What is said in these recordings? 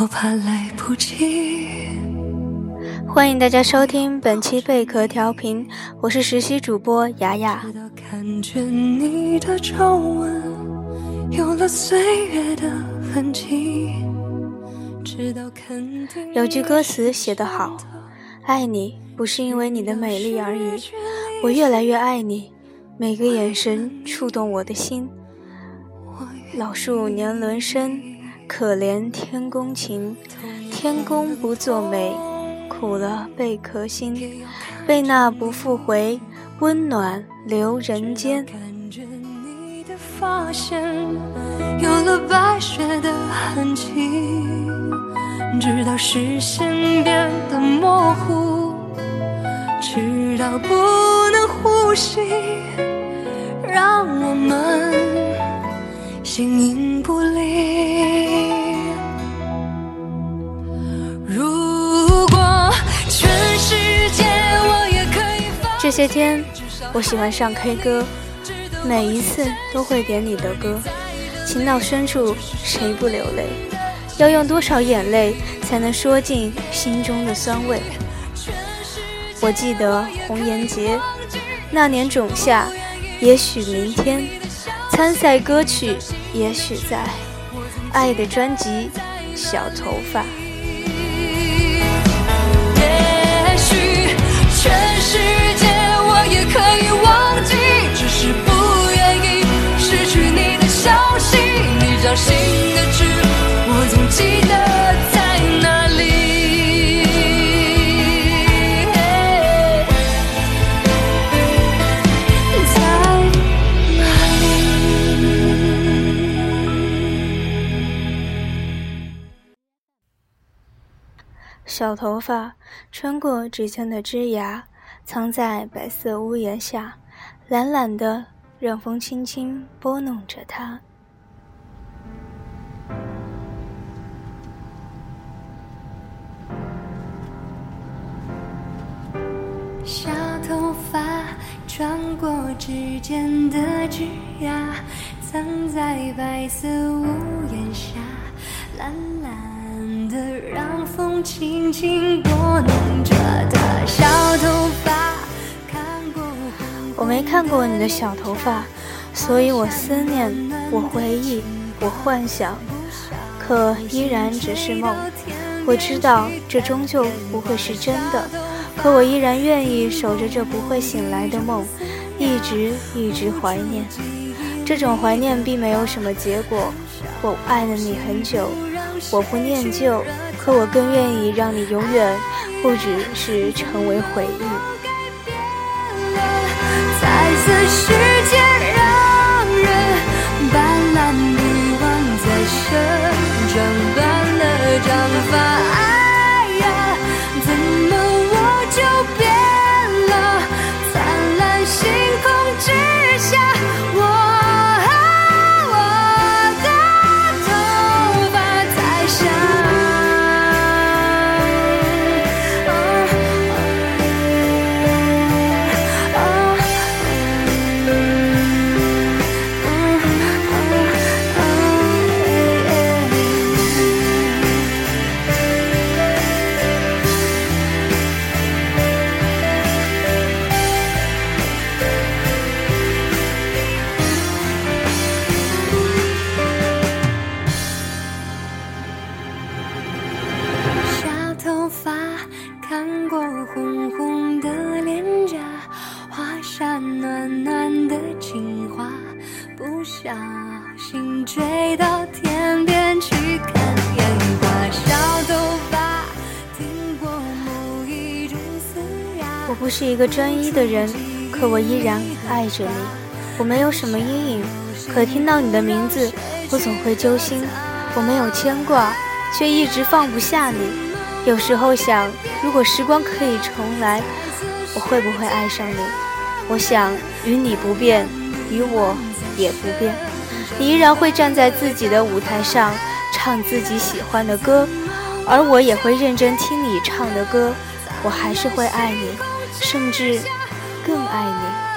我怕来不及。欢迎大家收听本期贝壳调频，我是实习主播雅雅。直到看见你的皱纹，有了岁月的痕迹。直到肯定有句歌词写得好：“爱你不是因为你的美丽而已，我越来越爱你，每个眼神触动我的心。”老树年轮深，可怜天公情，天公不作美。苦了贝壳心，贝那不复回温暖留人间。感觉你的发线有了白雪的痕迹，直到视线变得模糊，直到不能呼吸，让我们形影不离。如果全世界我也可以这些天，我喜欢上 K 歌，每一次都会点你的歌。情到深处，谁不流泪？要用多少眼泪才能说尽心中的酸味？我记得红颜劫那年仲夏，也许明天参赛歌曲，也许在爱的专辑《小头发》。也许全世界我也可以忘记，只是不愿意失去你的消息。你掌心小头发穿过指尖的枝芽，藏在白色屋檐下，懒懒的，让风轻轻拨弄着它。小头发穿过指尖的枝桠，藏在白色屋檐下，懒懒的让风轻轻拨弄着它。小头发我没看过你的小头发，所以我思念，我回忆，我幻想，可依然只是梦。我知道这终究不会是真的，可我依然愿意守着这不会醒来的梦，一直一直怀念。这种怀念并没有什么结果。我爱了你很久，我不念旧，可我更愿意让你永远不只是成为回忆。彩色世界让人斑斓遗忘在身，长断了长发。哎呀，怎么我就变看过红红的脸颊，画下暖暖的情话，不小心追到天边去看烟花。小头发听过某一种嘶哑，我不是一个专一的人，可我依然爱着你。我没有什么阴影，可听到你的名字，我总会揪心。我没有牵挂，却一直放不下你。有时候想，如果时光可以重来，我会不会爱上你？我想，与你不变，与我也不变。你依然会站在自己的舞台上，唱自己喜欢的歌，而我也会认真听你唱的歌。我还是会爱你，甚至更爱你。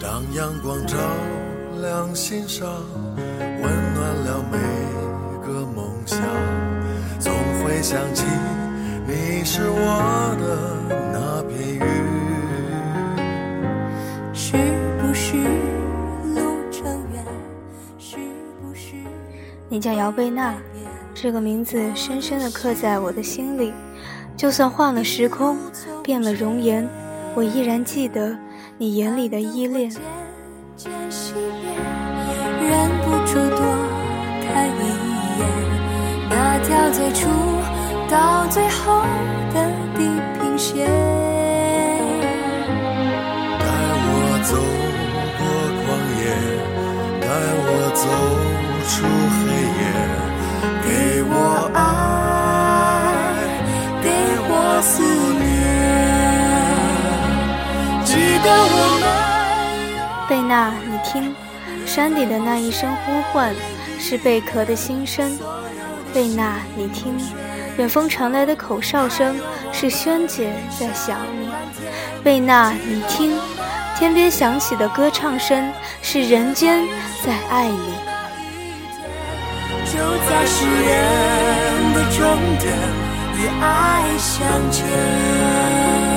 当阳光照亮心上，温暖了每个梦想。总会想起你是我的那片云。是不是路程远？是不是？你叫姚贝娜，这个名字深深地刻在我的心里。就算换了时空，变了容颜，我依然记得你眼里的依恋。渐熄灭，忍不住多看一眼那条最初到最后的地平线。带我走过旷野，带我走出黑贝娜，你听，山底的那一声呼唤，是贝壳的心声。贝娜，你听，远方传来的口哨声，是萱姐在想你。贝娜，你听，天边响起的歌唱声，是人间在爱你。就在誓言的终点，与爱相见。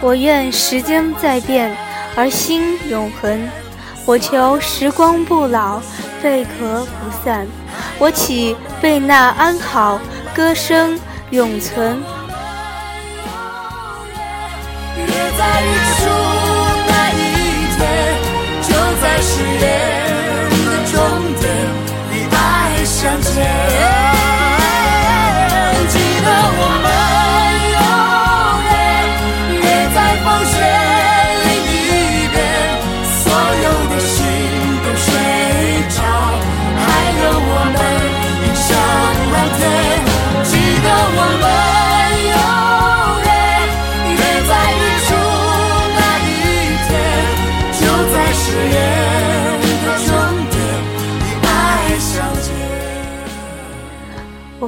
我愿时间在变，而心永恒。我求时光不老，贝壳不散。我祈贝纳安好，歌声永存。约在日出那一天，就在誓言的终点，与爱相见。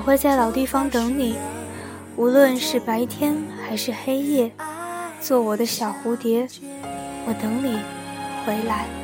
我会在老地方等你，无论是白天还是黑夜，做我的小蝴蝶，我等你回来。